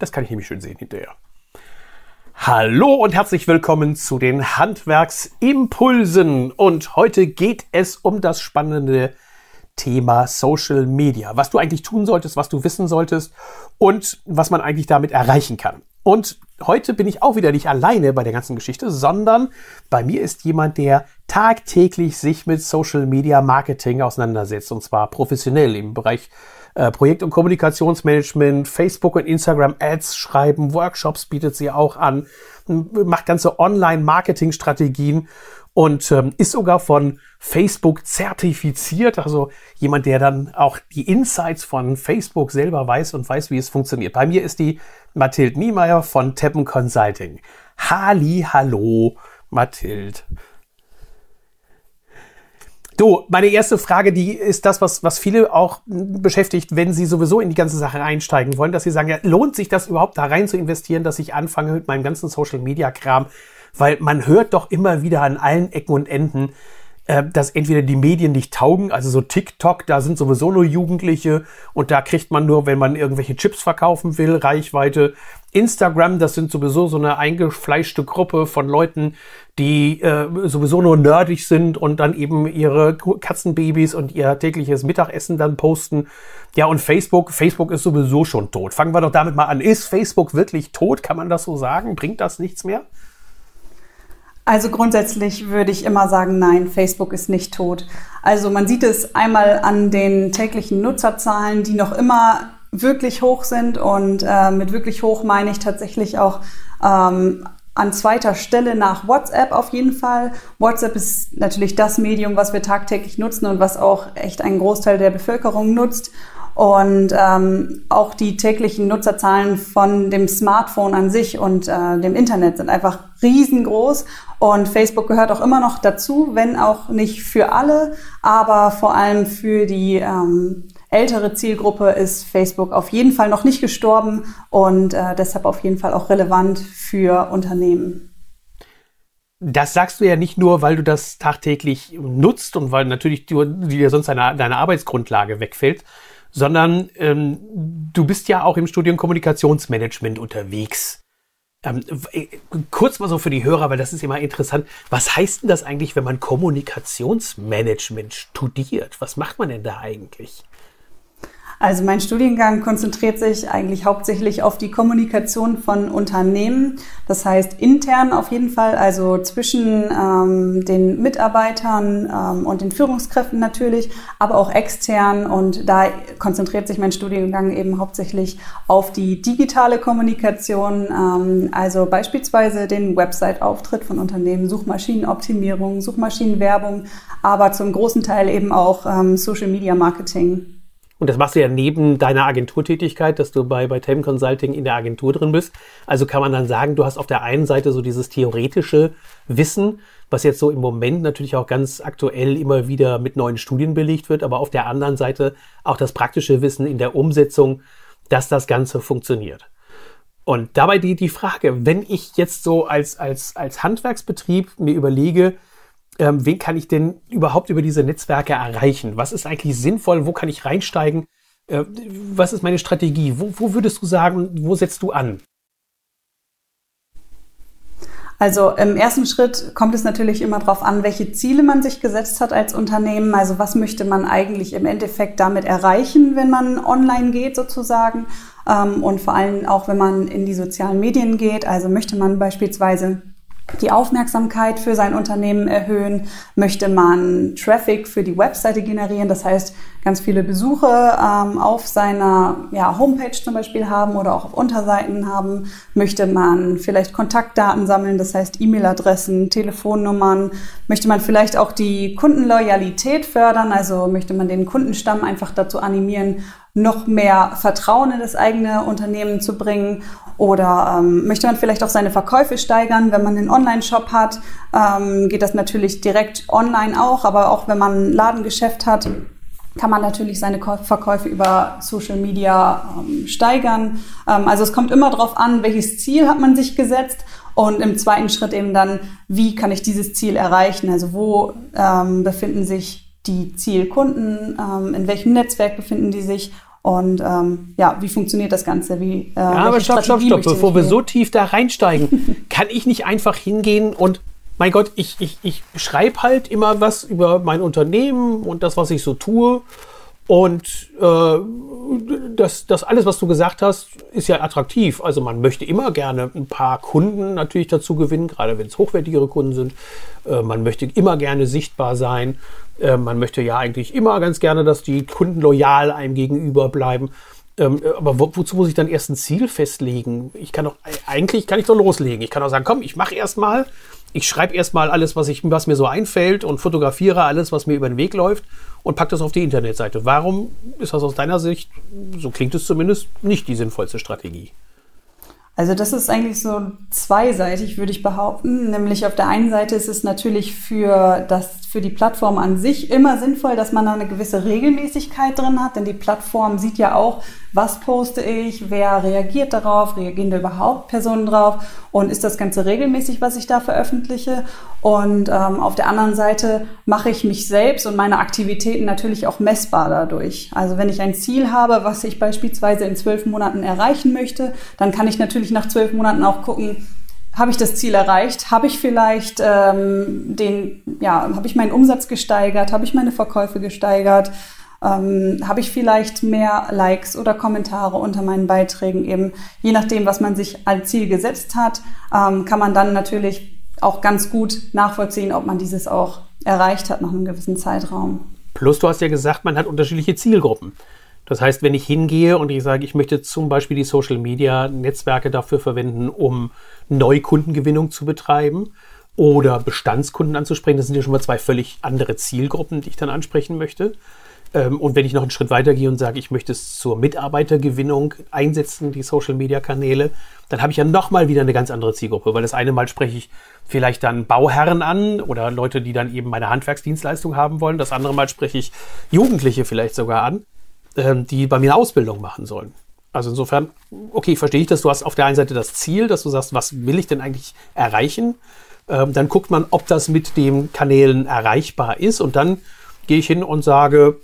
Das kann ich nämlich schön sehen hinterher. Hallo und herzlich willkommen zu den Handwerksimpulsen. Und heute geht es um das spannende Thema Social Media. Was du eigentlich tun solltest, was du wissen solltest und was man eigentlich damit erreichen kann. Und heute bin ich auch wieder nicht alleine bei der ganzen Geschichte, sondern bei mir ist jemand, der tagtäglich sich mit Social Media Marketing auseinandersetzt und zwar professionell im Bereich äh, Projekt- und Kommunikationsmanagement, Facebook und Instagram Ads schreiben, Workshops bietet sie auch an, macht ganze Online-Marketing-Strategien und ähm, ist sogar von Facebook zertifiziert, also jemand, der dann auch die Insights von Facebook selber weiß und weiß, wie es funktioniert. Bei mir ist die Mathilde Niemeyer von Teppen Consulting. Halli, hallo, Mathilde. Du, meine erste Frage, die ist das, was, was viele auch beschäftigt, wenn sie sowieso in die ganze Sache einsteigen wollen, dass sie sagen, ja, lohnt sich das überhaupt da rein zu investieren, dass ich anfange mit meinem ganzen Social Media Kram? Weil man hört doch immer wieder an allen Ecken und Enden, äh, dass entweder die Medien nicht taugen, also so TikTok, da sind sowieso nur Jugendliche und da kriegt man nur, wenn man irgendwelche Chips verkaufen will, Reichweite. Instagram, das sind sowieso so eine eingefleischte Gruppe von Leuten, die äh, sowieso nur nerdig sind und dann eben ihre Katzenbabys und ihr tägliches Mittagessen dann posten. Ja, und Facebook, Facebook ist sowieso schon tot. Fangen wir doch damit mal an. Ist Facebook wirklich tot? Kann man das so sagen? Bringt das nichts mehr? Also grundsätzlich würde ich immer sagen, nein, Facebook ist nicht tot. Also man sieht es einmal an den täglichen Nutzerzahlen, die noch immer wirklich hoch sind und äh, mit wirklich hoch meine ich tatsächlich auch ähm, an zweiter Stelle nach WhatsApp auf jeden Fall. WhatsApp ist natürlich das Medium, was wir tagtäglich nutzen und was auch echt einen Großteil der Bevölkerung nutzt. Und ähm, auch die täglichen Nutzerzahlen von dem Smartphone an sich und äh, dem Internet sind einfach riesengroß. Und Facebook gehört auch immer noch dazu, wenn auch nicht für alle, aber vor allem für die ähm, ältere Zielgruppe ist Facebook auf jeden Fall noch nicht gestorben und äh, deshalb auf jeden Fall auch relevant für Unternehmen. Das sagst du ja nicht nur, weil du das tagtäglich nutzt und weil natürlich dir sonst deine, deine Arbeitsgrundlage wegfällt, sondern ähm, du bist ja auch im Studium Kommunikationsmanagement unterwegs. Ähm, äh, kurz mal so für die Hörer, weil das ist immer interessant. Was heißt denn das eigentlich, wenn man Kommunikationsmanagement studiert? Was macht man denn da eigentlich? Also mein Studiengang konzentriert sich eigentlich hauptsächlich auf die Kommunikation von Unternehmen. Das heißt intern auf jeden Fall, also zwischen ähm, den Mitarbeitern ähm, und den Führungskräften natürlich, aber auch extern. Und da konzentriert sich mein Studiengang eben hauptsächlich auf die digitale Kommunikation, ähm, also beispielsweise den Website-Auftritt von Unternehmen, Suchmaschinenoptimierung, Suchmaschinenwerbung, aber zum großen Teil eben auch ähm, Social-Media-Marketing. Und das machst du ja neben deiner Agenturtätigkeit, dass du bei, bei Tem Consulting in der Agentur drin bist. Also kann man dann sagen, du hast auf der einen Seite so dieses theoretische Wissen, was jetzt so im Moment natürlich auch ganz aktuell immer wieder mit neuen Studien belegt wird, aber auf der anderen Seite auch das praktische Wissen in der Umsetzung, dass das Ganze funktioniert. Und dabei die, die Frage, wenn ich jetzt so als, als, als Handwerksbetrieb mir überlege, ähm, wen kann ich denn überhaupt über diese Netzwerke erreichen? Was ist eigentlich sinnvoll? Wo kann ich reinsteigen? Äh, was ist meine Strategie? Wo, wo würdest du sagen, wo setzt du an? Also im ersten Schritt kommt es natürlich immer darauf an, welche Ziele man sich gesetzt hat als Unternehmen. Also was möchte man eigentlich im Endeffekt damit erreichen, wenn man online geht sozusagen. Ähm, und vor allem auch, wenn man in die sozialen Medien geht. Also möchte man beispielsweise die Aufmerksamkeit für sein Unternehmen erhöhen? Möchte man Traffic für die Webseite generieren? Das heißt, ganz viele Besuche ähm, auf seiner ja, Homepage zum Beispiel haben oder auch auf Unterseiten haben? Möchte man vielleicht Kontaktdaten sammeln? Das heißt, E-Mail-Adressen, Telefonnummern? Möchte man vielleicht auch die Kundenloyalität fördern? Also möchte man den Kundenstamm einfach dazu animieren, noch mehr Vertrauen in das eigene Unternehmen zu bringen? Oder ähm, möchte man vielleicht auch seine Verkäufe steigern, wenn man einen Online-Shop hat? Ähm, geht das natürlich direkt online auch, aber auch wenn man ein Ladengeschäft hat, kann man natürlich seine Verkäufe über Social Media ähm, steigern. Ähm, also es kommt immer darauf an, welches Ziel hat man sich gesetzt und im zweiten Schritt eben dann, wie kann ich dieses Ziel erreichen? Also wo ähm, befinden sich die Zielkunden, ähm, in welchem Netzwerk befinden die sich Und ähm, ja, wie funktioniert das Ganze? Wie, äh, ja, aber stopp, stopp, stopp. Bevor wir so tief da reinsteigen, kann ich nicht einfach hingehen und, mein Gott, ich, ich, ich schreibe halt immer was über mein Unternehmen und das, was ich so tue. Und äh, das, das alles, was du gesagt hast, ist ja attraktiv. Also man möchte immer gerne ein paar Kunden natürlich dazu gewinnen, gerade wenn es hochwertigere Kunden sind. Äh, man möchte immer gerne sichtbar sein. Äh, man möchte ja eigentlich immer ganz gerne, dass die Kunden loyal einem gegenüber bleiben. Ähm, aber wo, wozu muss ich dann erst ein Ziel festlegen? Ich kann doch eigentlich kann ich doch loslegen. Ich kann auch sagen, komm, ich mache erstmal, ich schreibe erstmal alles, was ich, was mir so einfällt und fotografiere alles, was mir über den Weg läuft und packe das auf die Internetseite. Warum ist das aus deiner Sicht, so klingt es zumindest, nicht die sinnvollste Strategie? Also das ist eigentlich so zweiseitig, würde ich behaupten. Nämlich auf der einen Seite ist es natürlich für, das, für die Plattform an sich immer sinnvoll, dass man da eine gewisse Regelmäßigkeit drin hat, denn die Plattform sieht ja auch, was poste ich, wer reagiert darauf, reagieren da überhaupt Personen drauf und ist das Ganze regelmäßig, was ich da veröffentliche. Und ähm, auf der anderen Seite mache ich mich selbst und meine Aktivitäten natürlich auch messbar dadurch. Also wenn ich ein Ziel habe, was ich beispielsweise in zwölf Monaten erreichen möchte, dann kann ich natürlich nach zwölf Monaten auch gucken, habe ich das Ziel erreicht? Habe ich vielleicht ähm, den, ja, habe ich meinen Umsatz gesteigert? Habe ich meine Verkäufe gesteigert? Ähm, habe ich vielleicht mehr Likes oder Kommentare unter meinen Beiträgen eben, je nachdem, was man sich als Ziel gesetzt hat, ähm, kann man dann natürlich auch ganz gut nachvollziehen, ob man dieses auch erreicht hat nach einem gewissen Zeitraum. Plus, du hast ja gesagt, man hat unterschiedliche Zielgruppen. Das heißt, wenn ich hingehe und ich sage, ich möchte zum Beispiel die Social Media Netzwerke dafür verwenden, um Neukundengewinnung zu betreiben oder Bestandskunden anzusprechen, das sind ja schon mal zwei völlig andere Zielgruppen, die ich dann ansprechen möchte. Ähm, und wenn ich noch einen Schritt weiter gehe und sage, ich möchte es zur Mitarbeitergewinnung einsetzen, die Social-Media-Kanäle, dann habe ich ja nochmal wieder eine ganz andere Zielgruppe, weil das eine Mal spreche ich vielleicht dann Bauherren an oder Leute, die dann eben meine Handwerksdienstleistung haben wollen. Das andere Mal spreche ich Jugendliche vielleicht sogar an, ähm, die bei mir eine Ausbildung machen sollen. Also insofern, okay, verstehe ich das. Du hast auf der einen Seite das Ziel, dass du sagst, was will ich denn eigentlich erreichen? Ähm, dann guckt man, ob das mit den Kanälen erreichbar ist und dann gehe ich hin und sage,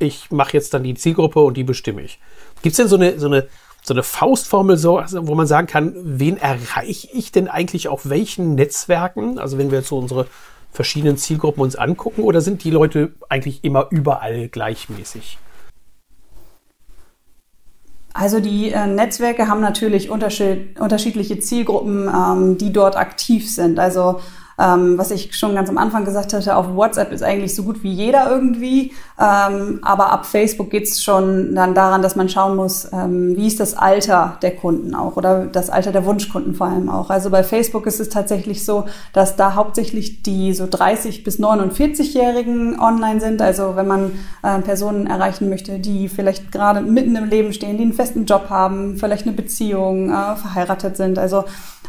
ich mache jetzt dann die Zielgruppe und die bestimme ich. Gibt es denn so eine, so eine, so eine Faustformel, so, also wo man sagen kann, wen erreiche ich denn eigentlich auf welchen Netzwerken? Also wenn wir jetzt so unsere verschiedenen Zielgruppen uns angucken, oder sind die Leute eigentlich immer überall gleichmäßig? Also die äh, Netzwerke haben natürlich unterschied unterschiedliche Zielgruppen, ähm, die dort aktiv sind. Also ähm, was ich schon ganz am Anfang gesagt hatte, auf WhatsApp ist eigentlich so gut wie jeder irgendwie. Ähm, aber ab Facebook geht es schon dann daran, dass man schauen muss, ähm, wie ist das Alter der Kunden auch oder das Alter der Wunschkunden vor allem auch. Also bei Facebook ist es tatsächlich so, dass da hauptsächlich die so 30 bis 49-Jährigen online sind. Also wenn man äh, Personen erreichen möchte, die vielleicht gerade mitten im Leben stehen, die einen festen Job haben, vielleicht eine Beziehung, äh, verheiratet sind. Also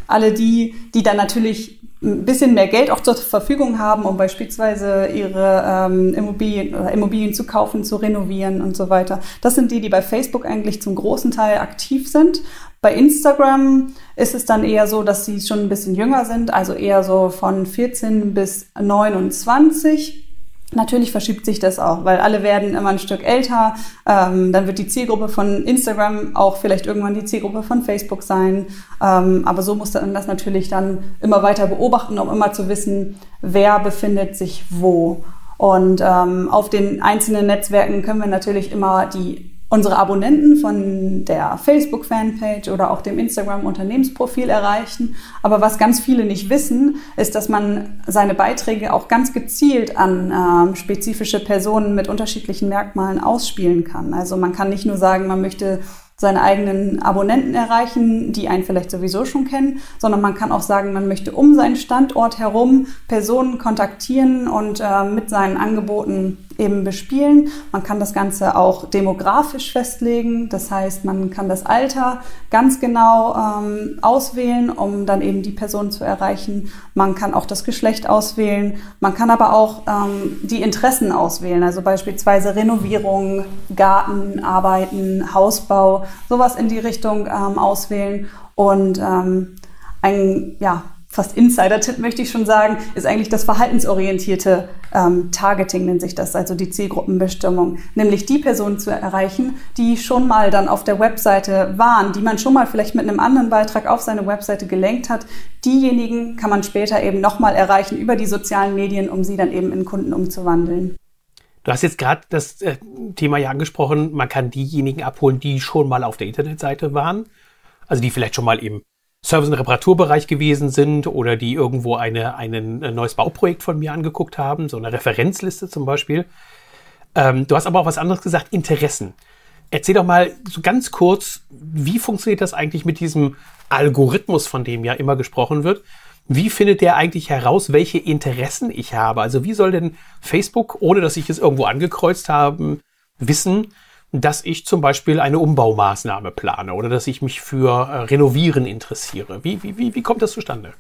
alle die, die dann natürlich ein bisschen mehr Geld auch zur Verfügung haben, um beispielsweise ihre ähm, Immobilien oder Immobilien zu kaufen, zu renovieren und so weiter. Das sind die, die bei Facebook eigentlich zum großen Teil aktiv sind. Bei Instagram ist es dann eher so, dass sie schon ein bisschen jünger sind, also eher so von 14 bis 29. Natürlich verschiebt sich das auch, weil alle werden immer ein Stück älter. Ähm, dann wird die Zielgruppe von Instagram auch vielleicht irgendwann die Zielgruppe von Facebook sein. Ähm, aber so muss man das natürlich dann immer weiter beobachten, um immer zu wissen, wer befindet sich wo. Und ähm, auf den einzelnen Netzwerken können wir natürlich immer die unsere Abonnenten von der Facebook-Fanpage oder auch dem Instagram-Unternehmensprofil erreichen. Aber was ganz viele nicht wissen, ist, dass man seine Beiträge auch ganz gezielt an äh, spezifische Personen mit unterschiedlichen Merkmalen ausspielen kann. Also man kann nicht nur sagen, man möchte seine eigenen Abonnenten erreichen, die einen vielleicht sowieso schon kennen, sondern man kann auch sagen, man möchte um seinen Standort herum Personen kontaktieren und äh, mit seinen Angeboten eben bespielen. Man kann das Ganze auch demografisch festlegen. Das heißt, man kann das Alter ganz genau ähm, auswählen, um dann eben die Person zu erreichen. Man kann auch das Geschlecht auswählen. Man kann aber auch ähm, die Interessen auswählen. Also beispielsweise Renovierung, Gartenarbeiten, Hausbau, sowas in die Richtung ähm, auswählen. Und ähm, ein, ja, fast Insider-Tipp möchte ich schon sagen, ist eigentlich das verhaltensorientierte ähm, Targeting, nennt sich das, also die Zielgruppenbestimmung. Nämlich die Personen zu erreichen, die schon mal dann auf der Webseite waren, die man schon mal vielleicht mit einem anderen Beitrag auf seine Webseite gelenkt hat. Diejenigen kann man später eben nochmal erreichen über die sozialen Medien, um sie dann eben in Kunden umzuwandeln. Du hast jetzt gerade das äh, Thema ja angesprochen, man kann diejenigen abholen, die schon mal auf der Internetseite waren, also die vielleicht schon mal im Service- und Reparaturbereich gewesen sind oder die irgendwo eine, ein neues Bauprojekt von mir angeguckt haben, so eine Referenzliste zum Beispiel. Ähm, du hast aber auch was anderes gesagt, Interessen. Erzähl doch mal so ganz kurz, wie funktioniert das eigentlich mit diesem Algorithmus, von dem ja immer gesprochen wird? Wie findet der eigentlich heraus, welche Interessen ich habe? Also wie soll denn Facebook, ohne dass ich es irgendwo angekreuzt habe, wissen, dass ich zum Beispiel eine Umbaumaßnahme plane oder dass ich mich für äh, Renovieren interessiere. Wie, wie, wie, wie kommt das zustande?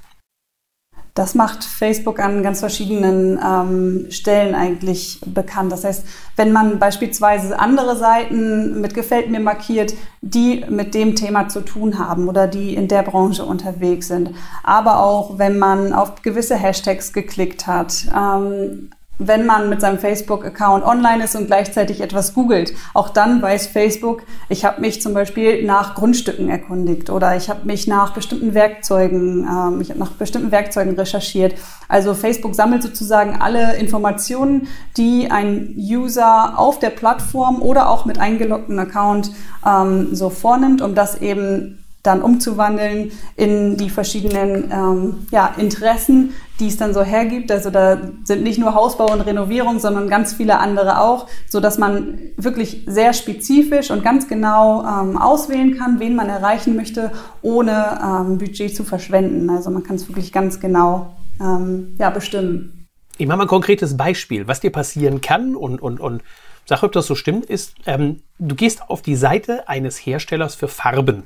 Das macht Facebook an ganz verschiedenen ähm, Stellen eigentlich bekannt. Das heißt, wenn man beispielsweise andere Seiten mit Gefällt mir markiert, die mit dem Thema zu tun haben oder die in der Branche unterwegs sind, aber auch wenn man auf gewisse Hashtags geklickt hat, ähm, wenn man mit seinem Facebook-Account online ist und gleichzeitig etwas googelt. Auch dann weiß Facebook, ich habe mich zum Beispiel nach Grundstücken erkundigt oder ich habe mich nach bestimmten Werkzeugen, ähm, ich habe nach bestimmten Werkzeugen recherchiert. Also Facebook sammelt sozusagen alle Informationen, die ein User auf der Plattform oder auch mit eingeloggtem Account ähm, so vornimmt, um das eben dann umzuwandeln in die verschiedenen ähm, ja, Interessen, die es dann so hergibt. Also da sind nicht nur Hausbau und Renovierung, sondern ganz viele andere auch, so dass man wirklich sehr spezifisch und ganz genau ähm, auswählen kann, wen man erreichen möchte, ohne ähm, Budget zu verschwenden. Also man kann es wirklich ganz genau ähm, ja, bestimmen. Ich mache mal ein konkretes Beispiel, was dir passieren kann und, und, und sag, ob das so stimmt, ist, ähm, du gehst auf die Seite eines Herstellers für Farben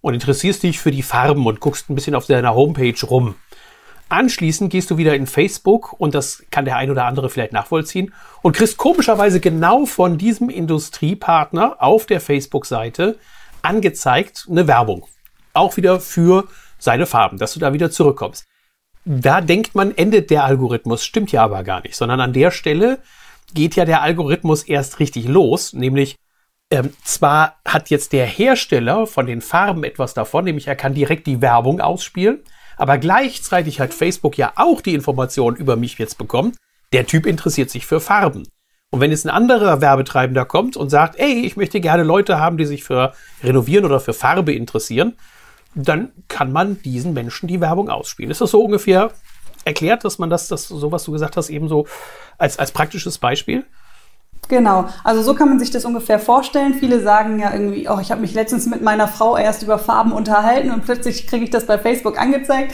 und interessierst dich für die Farben und guckst ein bisschen auf deiner Homepage rum. Anschließend gehst du wieder in Facebook und das kann der ein oder andere vielleicht nachvollziehen und kriegst komischerweise genau von diesem Industriepartner auf der Facebook-Seite angezeigt eine Werbung. Auch wieder für seine Farben, dass du da wieder zurückkommst. Da denkt man, endet der Algorithmus, stimmt ja aber gar nicht, sondern an der Stelle geht ja der Algorithmus erst richtig los, nämlich ähm, zwar hat jetzt der Hersteller von den Farben etwas davon, nämlich er kann direkt die Werbung ausspielen, aber gleichzeitig hat Facebook ja auch die Informationen über mich jetzt bekommen. Der Typ interessiert sich für Farben. Und wenn jetzt ein anderer Werbetreibender kommt und sagt, ey, ich möchte gerne Leute haben, die sich für Renovieren oder für Farbe interessieren, dann kann man diesen Menschen die Werbung ausspielen. Ist das so ungefähr erklärt, dass man das, das so was du gesagt hast, eben so als, als praktisches Beispiel? Genau, also so kann man sich das ungefähr vorstellen. Viele sagen ja irgendwie, oh, ich habe mich letztens mit meiner Frau erst über Farben unterhalten und plötzlich kriege ich das bei Facebook angezeigt.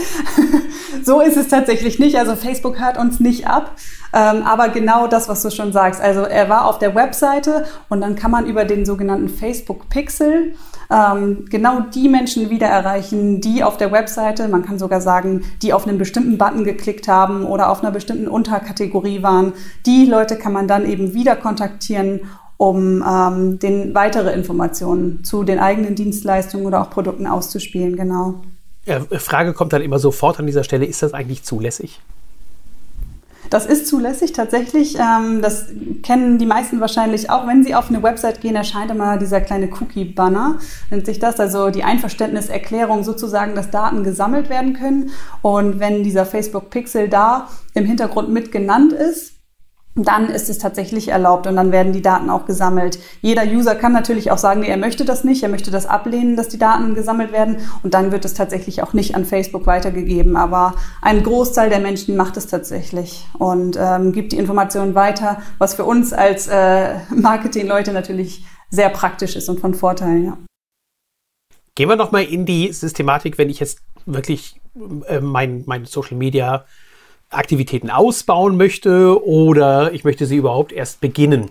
so ist es tatsächlich nicht. Also Facebook hört uns nicht ab. Ähm, aber genau das, was du schon sagst. Also er war auf der Webseite und dann kann man über den sogenannten Facebook Pixel ähm, genau die Menschen wieder erreichen, die auf der Webseite, man kann sogar sagen, die auf einen bestimmten Button geklickt haben oder auf einer bestimmten Unterkategorie waren. Die Leute kann man dann eben wieder kontaktieren um ähm, den weitere Informationen zu den eigenen Dienstleistungen oder auch Produkten auszuspielen, genau. Frage kommt dann immer sofort an dieser Stelle, ist das eigentlich zulässig? Das ist zulässig tatsächlich. Ähm, das kennen die meisten wahrscheinlich auch. Wenn Sie auf eine Website gehen, erscheint immer dieser kleine Cookie-Banner, nennt sich das. Also die Einverständniserklärung sozusagen, dass Daten gesammelt werden können. Und wenn dieser Facebook Pixel da im Hintergrund mit genannt ist, dann ist es tatsächlich erlaubt und dann werden die Daten auch gesammelt. Jeder User kann natürlich auch sagen, nee, er möchte das nicht, er möchte das ablehnen, dass die Daten gesammelt werden und dann wird es tatsächlich auch nicht an Facebook weitergegeben. Aber ein Großteil der Menschen macht es tatsächlich und ähm, gibt die Informationen weiter, was für uns als äh, Marketingleute natürlich sehr praktisch ist und von Vorteil. Ja. Gehen wir nochmal in die Systematik, wenn ich jetzt wirklich äh, mein, mein Social Media Aktivitäten ausbauen möchte oder ich möchte sie überhaupt erst beginnen.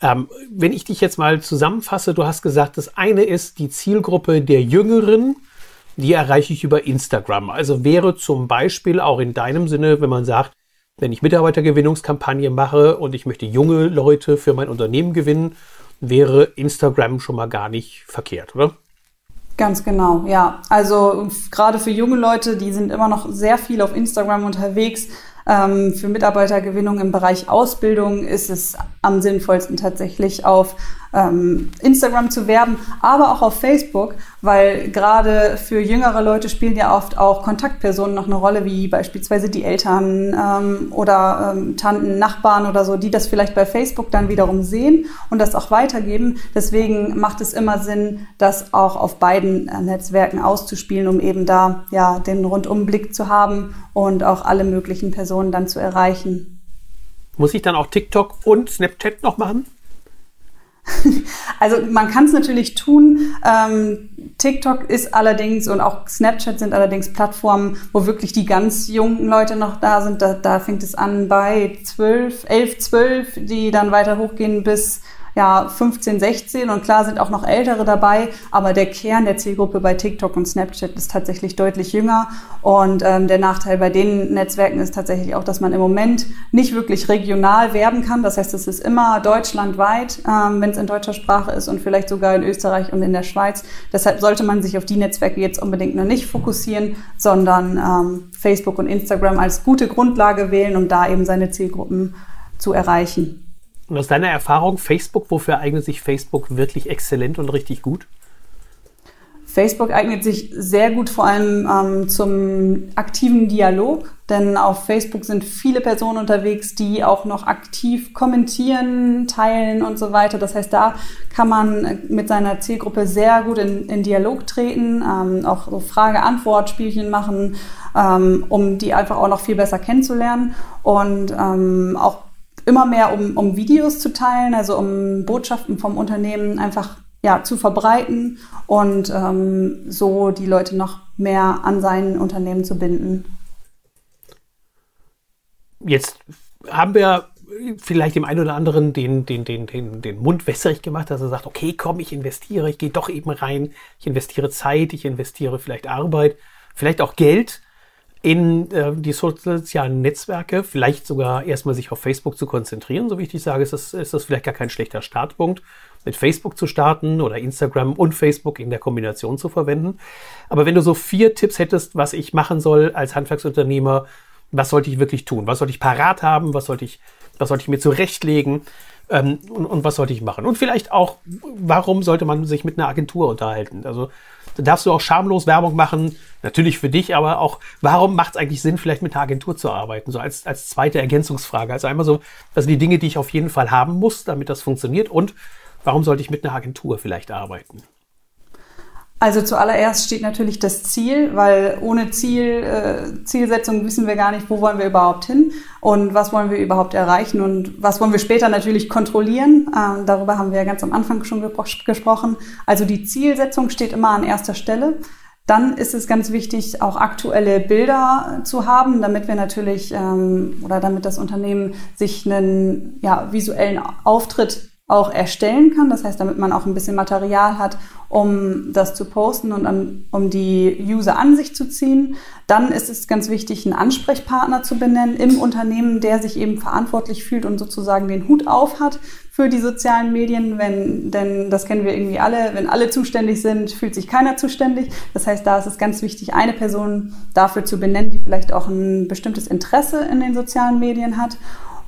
Ähm, wenn ich dich jetzt mal zusammenfasse, du hast gesagt, das eine ist die Zielgruppe der Jüngeren, die erreiche ich über Instagram. Also wäre zum Beispiel auch in deinem Sinne, wenn man sagt, wenn ich Mitarbeitergewinnungskampagne mache und ich möchte junge Leute für mein Unternehmen gewinnen, wäre Instagram schon mal gar nicht verkehrt, oder? Ganz genau, ja. Also gerade für junge Leute, die sind immer noch sehr viel auf Instagram unterwegs. Ähm, für Mitarbeitergewinnung im Bereich Ausbildung ist es am sinnvollsten tatsächlich auf ähm, Instagram zu werben, aber auch auf Facebook, weil gerade für jüngere Leute spielen ja oft auch Kontaktpersonen noch eine Rolle, wie beispielsweise die Eltern ähm, oder ähm, Tanten, Nachbarn oder so, die das vielleicht bei Facebook dann wiederum sehen und das auch weitergeben. Deswegen macht es immer Sinn, das auch auf beiden äh, Netzwerken auszuspielen, um eben da ja den Rundumblick zu haben und auch alle möglichen Personen dann zu erreichen. Muss ich dann auch TikTok und Snapchat noch machen? Also man kann es natürlich tun. Ähm, TikTok ist allerdings und auch Snapchat sind allerdings Plattformen, wo wirklich die ganz jungen Leute noch da sind. Da, da fängt es an bei 12, 11, 12, die dann weiter hochgehen bis ja, 15, 16 und klar sind auch noch Ältere dabei, aber der Kern der Zielgruppe bei TikTok und Snapchat ist tatsächlich deutlich jünger und ähm, der Nachteil bei den Netzwerken ist tatsächlich auch, dass man im Moment nicht wirklich regional werben kann. Das heißt, es ist immer deutschlandweit, ähm, wenn es in deutscher Sprache ist und vielleicht sogar in Österreich und in der Schweiz. Deshalb sollte man sich auf die Netzwerke jetzt unbedingt noch nicht fokussieren, sondern ähm, Facebook und Instagram als gute Grundlage wählen, um da eben seine Zielgruppen zu erreichen. Und aus deiner Erfahrung, Facebook, wofür eignet sich Facebook wirklich exzellent und richtig gut? Facebook eignet sich sehr gut vor allem ähm, zum aktiven Dialog, denn auf Facebook sind viele Personen unterwegs, die auch noch aktiv kommentieren, teilen und so weiter. Das heißt, da kann man mit seiner Zielgruppe sehr gut in, in Dialog treten, ähm, auch so Frage-Antwort-Spielchen machen, ähm, um die einfach auch noch viel besser kennenzulernen und ähm, auch immer mehr um, um Videos zu teilen, also um Botschaften vom Unternehmen einfach ja, zu verbreiten und ähm, so die Leute noch mehr an sein Unternehmen zu binden. Jetzt haben wir vielleicht dem einen oder anderen den, den, den, den, den Mund wässrig gemacht, dass er sagt, okay, komm, ich investiere, ich gehe doch eben rein, ich investiere Zeit, ich investiere vielleicht Arbeit, vielleicht auch Geld in äh, die sozialen Netzwerke, vielleicht sogar erstmal sich auf Facebook zu konzentrieren. So wie ich dich sage, ist das, ist das vielleicht gar kein schlechter Startpunkt, mit Facebook zu starten oder Instagram und Facebook in der Kombination zu verwenden. Aber wenn du so vier Tipps hättest, was ich machen soll als Handwerksunternehmer, was sollte ich wirklich tun? Was sollte ich parat haben? Was sollte ich, was sollte ich mir zurechtlegen? Ähm, und, und was sollte ich machen? Und vielleicht auch, warum sollte man sich mit einer Agentur unterhalten? Also da darfst du auch schamlos Werbung machen, natürlich für dich, aber auch, warum macht es eigentlich Sinn, vielleicht mit einer Agentur zu arbeiten? So als, als zweite Ergänzungsfrage. Also einmal so, das sind die Dinge, die ich auf jeden Fall haben muss, damit das funktioniert. Und warum sollte ich mit einer Agentur vielleicht arbeiten? Also zuallererst steht natürlich das Ziel, weil ohne Ziel, äh, Zielsetzung wissen wir gar nicht, wo wollen wir überhaupt hin und was wollen wir überhaupt erreichen und was wollen wir später natürlich kontrollieren. Ähm, darüber haben wir ja ganz am Anfang schon gesprochen. Also die Zielsetzung steht immer an erster Stelle. Dann ist es ganz wichtig, auch aktuelle Bilder zu haben, damit wir natürlich ähm, oder damit das Unternehmen sich einen ja, visuellen Auftritt auch erstellen kann. Das heißt, damit man auch ein bisschen Material hat, um das zu posten und an, um die User an sich zu ziehen. Dann ist es ganz wichtig, einen Ansprechpartner zu benennen im Unternehmen, der sich eben verantwortlich fühlt und sozusagen den Hut auf hat für die sozialen Medien, wenn, denn das kennen wir irgendwie alle, wenn alle zuständig sind, fühlt sich keiner zuständig. Das heißt, da ist es ganz wichtig, eine Person dafür zu benennen, die vielleicht auch ein bestimmtes Interesse in den sozialen Medien hat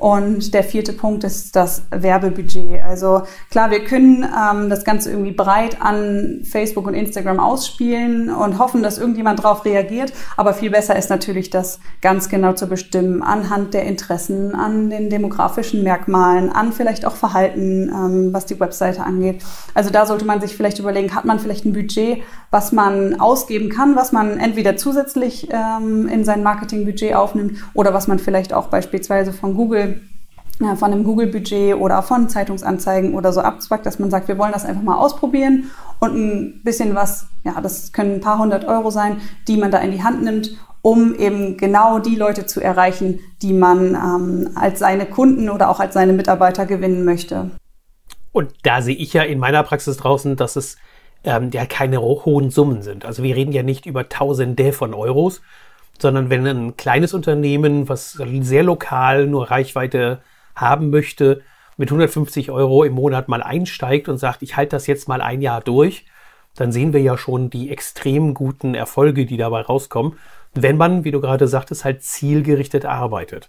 und der vierte Punkt ist das Werbebudget. Also klar, wir können ähm, das Ganze irgendwie breit an Facebook und Instagram ausspielen und hoffen, dass irgendjemand darauf reagiert. Aber viel besser ist natürlich, das ganz genau zu bestimmen anhand der Interessen, an den demografischen Merkmalen, an vielleicht auch Verhalten, ähm, was die Webseite angeht. Also da sollte man sich vielleicht überlegen, hat man vielleicht ein Budget, was man ausgeben kann, was man entweder zusätzlich ähm, in sein Marketingbudget aufnimmt oder was man vielleicht auch beispielsweise von Google von einem Google-Budget oder von Zeitungsanzeigen oder so abzwackt, dass man sagt, wir wollen das einfach mal ausprobieren und ein bisschen was, ja, das können ein paar hundert Euro sein, die man da in die Hand nimmt, um eben genau die Leute zu erreichen, die man ähm, als seine Kunden oder auch als seine Mitarbeiter gewinnen möchte. Und da sehe ich ja in meiner Praxis draußen, dass es ähm, ja keine hohen Summen sind. Also wir reden ja nicht über Tausende von Euros, sondern wenn ein kleines Unternehmen, was sehr lokal nur Reichweite haben möchte, mit 150 Euro im Monat mal einsteigt und sagt, ich halte das jetzt mal ein Jahr durch, dann sehen wir ja schon die extrem guten Erfolge, die dabei rauskommen, wenn man, wie du gerade sagtest, halt zielgerichtet arbeitet.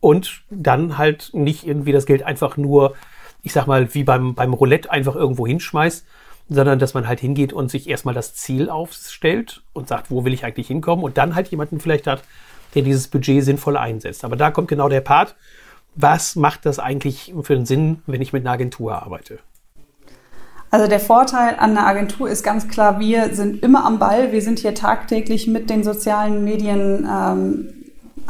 Und dann halt nicht irgendwie das Geld einfach nur, ich sag mal, wie beim, beim Roulette einfach irgendwo hinschmeißt, sondern dass man halt hingeht und sich erstmal das Ziel aufstellt und sagt, wo will ich eigentlich hinkommen und dann halt jemanden vielleicht hat, der dieses Budget sinnvoll einsetzt. Aber da kommt genau der Part, was macht das eigentlich für einen Sinn, wenn ich mit einer Agentur arbeite? Also der Vorteil an einer Agentur ist ganz klar, wir sind immer am Ball, wir sind hier tagtäglich mit den sozialen Medien, ähm,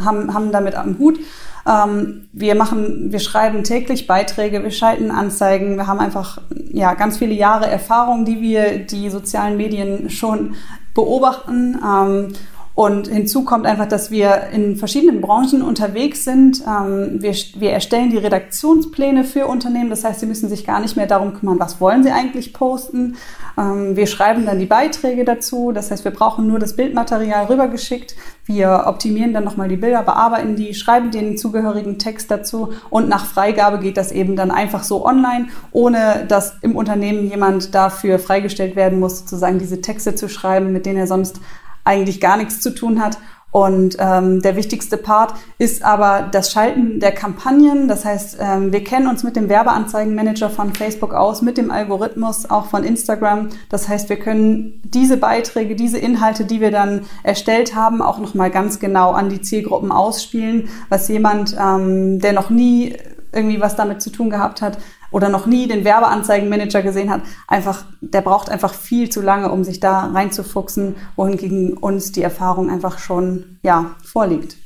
haben, haben damit am Hut. Ähm, wir machen, wir schreiben täglich Beiträge, wir schalten Anzeigen, wir haben einfach ja ganz viele Jahre Erfahrung, die wir die sozialen Medien schon beobachten. Ähm, und hinzu kommt einfach, dass wir in verschiedenen Branchen unterwegs sind. Ähm, wir, wir erstellen die Redaktionspläne für Unternehmen. Das heißt, sie müssen sich gar nicht mehr darum kümmern, was wollen sie eigentlich posten. Ähm, wir schreiben dann die Beiträge dazu. Das heißt, wir brauchen nur das Bildmaterial rübergeschickt. Wir optimieren dann nochmal die Bilder, bearbeiten die, schreiben den zugehörigen Text dazu. Und nach Freigabe geht das eben dann einfach so online, ohne dass im Unternehmen jemand dafür freigestellt werden muss, sozusagen diese Texte zu schreiben, mit denen er sonst eigentlich gar nichts zu tun hat. Und ähm, der wichtigste Part ist aber das Schalten der Kampagnen. Das heißt, ähm, wir kennen uns mit dem Werbeanzeigenmanager von Facebook aus, mit dem Algorithmus auch von Instagram. Das heißt, wir können diese Beiträge, diese Inhalte, die wir dann erstellt haben, auch nochmal ganz genau an die Zielgruppen ausspielen, was jemand, ähm, der noch nie irgendwie was damit zu tun gehabt hat, oder noch nie den Werbeanzeigenmanager gesehen hat, einfach, der braucht einfach viel zu lange, um sich da reinzufuchsen, wohingegen uns die Erfahrung einfach schon, ja, vorliegt.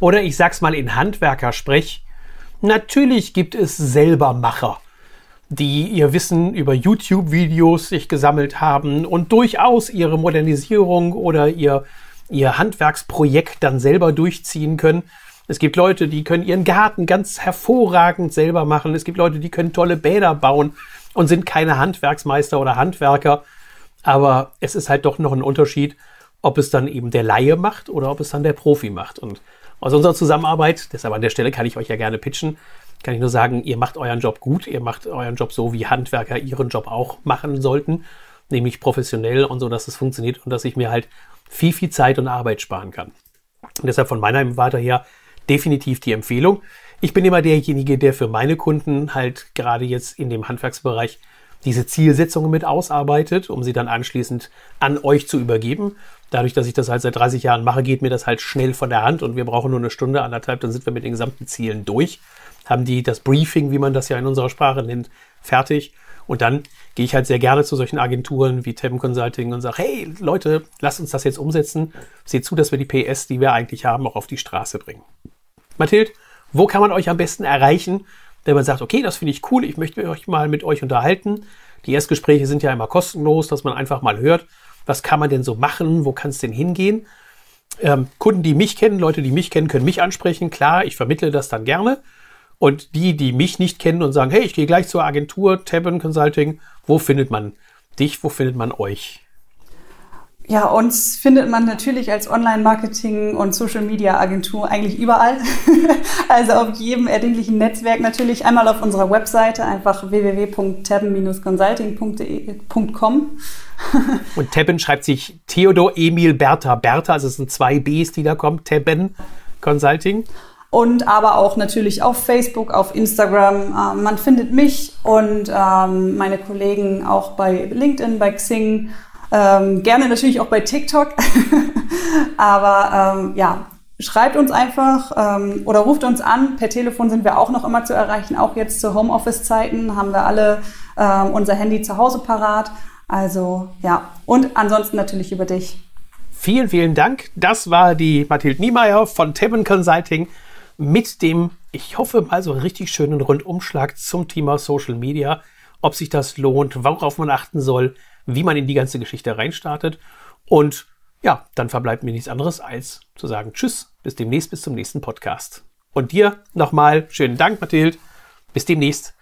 Oder ich sag's mal in Handwerkersprech. Natürlich gibt es Selbermacher, die ihr Wissen über YouTube-Videos sich gesammelt haben und durchaus ihre Modernisierung oder ihr, ihr Handwerksprojekt dann selber durchziehen können es gibt Leute, die können ihren Garten ganz hervorragend selber machen. Es gibt Leute, die können tolle Bäder bauen und sind keine Handwerksmeister oder Handwerker. Aber es ist halt doch noch ein Unterschied, ob es dann eben der Laie macht oder ob es dann der Profi macht. Und aus unserer Zusammenarbeit, deshalb an der Stelle kann ich euch ja gerne pitchen, kann ich nur sagen, ihr macht euren Job gut, ihr macht euren Job so, wie Handwerker ihren Job auch machen sollten, nämlich professionell und so, dass es funktioniert und dass ich mir halt viel, viel Zeit und Arbeit sparen kann. Und deshalb von meiner Warte her definitiv die Empfehlung. Ich bin immer derjenige, der für meine Kunden halt gerade jetzt in dem Handwerksbereich diese Zielsetzungen mit ausarbeitet, um sie dann anschließend an euch zu übergeben. Dadurch, dass ich das halt seit 30 Jahren mache, geht mir das halt schnell von der Hand und wir brauchen nur eine Stunde, anderthalb, dann sind wir mit den gesamten Zielen durch, haben die das Briefing, wie man das ja in unserer Sprache nennt, fertig. Und dann gehe ich halt sehr gerne zu solchen Agenturen wie Tabm Consulting und sage, hey Leute, lasst uns das jetzt umsetzen. Seht zu, dass wir die PS, die wir eigentlich haben, auch auf die Straße bringen. Mathild, wo kann man euch am besten erreichen, wenn man sagt, okay, das finde ich cool, ich möchte euch mal mit euch unterhalten. Die Erstgespräche sind ja immer kostenlos, dass man einfach mal hört, was kann man denn so machen, wo kann es denn hingehen. Ähm, Kunden, die mich kennen, Leute, die mich kennen, können mich ansprechen. Klar, ich vermittle das dann gerne. Und die, die mich nicht kennen und sagen, hey, ich gehe gleich zur Agentur Tabin Consulting, wo findet man dich, wo findet man euch? Ja, uns findet man natürlich als Online-Marketing- und Social-Media-Agentur eigentlich überall. also auf jedem erdenklichen Netzwerk natürlich. Einmal auf unserer Webseite, einfach www.tabben-consulting.com. und Tabben schreibt sich Theodor Emil Bertha Bertha, also es sind zwei Bs, die da kommen. Tabben Consulting. Und aber auch natürlich auf Facebook, auf Instagram. Ähm, man findet mich und ähm, meine Kollegen auch bei LinkedIn, bei Xing ähm, gerne natürlich auch bei TikTok. Aber ähm, ja, schreibt uns einfach ähm, oder ruft uns an. Per Telefon sind wir auch noch immer zu erreichen. Auch jetzt zu Homeoffice-Zeiten haben wir alle ähm, unser Handy zu Hause parat. Also ja, und ansonsten natürlich über dich. Vielen, vielen Dank. Das war die Mathilde Niemeyer von Tebben Consulting mit dem, ich hoffe mal so richtig schönen Rundumschlag zum Thema Social Media, ob sich das lohnt, worauf man achten soll, wie man in die ganze Geschichte reinstartet. Und ja, dann verbleibt mir nichts anderes als zu sagen Tschüss, bis demnächst, bis zum nächsten Podcast. Und dir nochmal schönen Dank, Mathilde. Bis demnächst.